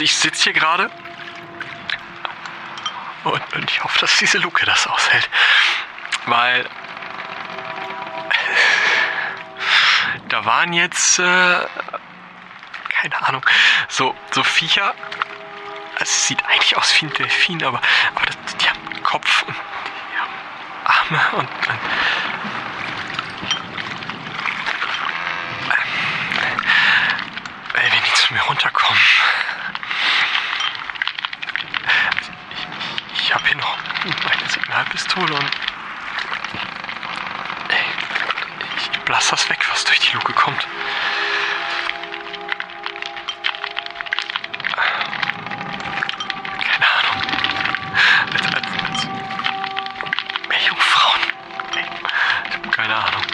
Also ich sitze hier gerade und, und ich hoffe, dass diese Luke das aushält. Weil da waren jetzt, äh, keine Ahnung, so, so Viecher. Also es sieht eigentlich aus wie ein Delfin, aber, aber das, die haben einen Kopf und die haben Arme und, und ich habe hier noch meine Signalpistole und. Ey, ich blass das weg, was durch die Luke kommt. Keine Ahnung. Als, als, als Meerjungfrauen. Ich habe keine Ahnung.